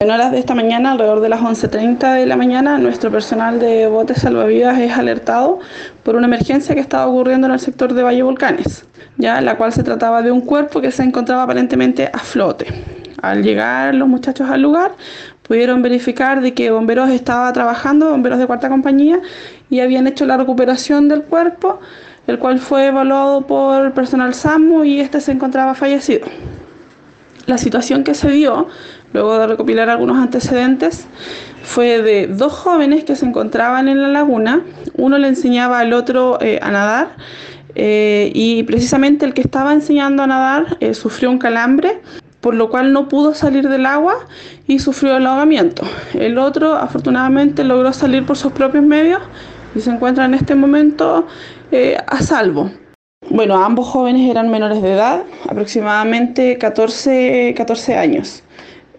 En horas de esta mañana, alrededor de las 11.30 de la mañana, nuestro personal de botes salvavidas es alertado por una emergencia que estaba ocurriendo en el sector de Valle Volcanes, ya la cual se trataba de un cuerpo que se encontraba aparentemente a flote. Al llegar los muchachos al lugar, pudieron verificar de que bomberos estaba trabajando, bomberos de cuarta compañía, y habían hecho la recuperación del cuerpo, el cual fue evaluado por personal SAMU y este se encontraba fallecido. La situación que se dio, luego de recopilar algunos antecedentes, fue de dos jóvenes que se encontraban en la laguna, uno le enseñaba al otro eh, a nadar, eh, y precisamente el que estaba enseñando a nadar eh, sufrió un calambre por lo cual no pudo salir del agua y sufrió el ahogamiento. El otro afortunadamente logró salir por sus propios medios y se encuentra en este momento a salvo. Bueno, ambos jóvenes eran menores de edad, aproximadamente 14, 14 años.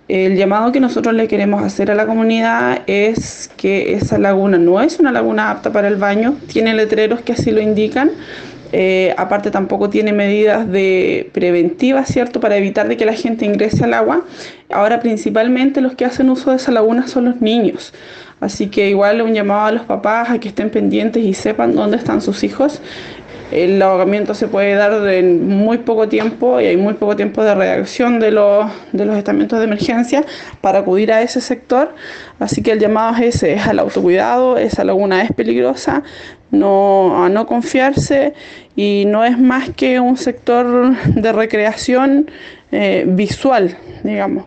El llamado que nosotros le queremos hacer a la comunidad es que esa laguna no es una laguna apta para el baño, tiene letreros que así lo indican, eh, aparte tampoco tiene medidas de preventivas, ¿cierto?, para evitar de que la gente ingrese al agua. Ahora principalmente los que hacen uso de esa laguna son los niños. Así que igual un llamado a los papás a que estén pendientes y sepan dónde están sus hijos. El ahogamiento se puede dar en muy poco tiempo y hay muy poco tiempo de reacción de los, de los estamentos de emergencia para acudir a ese sector. Así que el llamado es ese, es al autocuidado, esa laguna es peligrosa, no, a no confiarse y no es más que un sector de recreación eh, visual, digamos.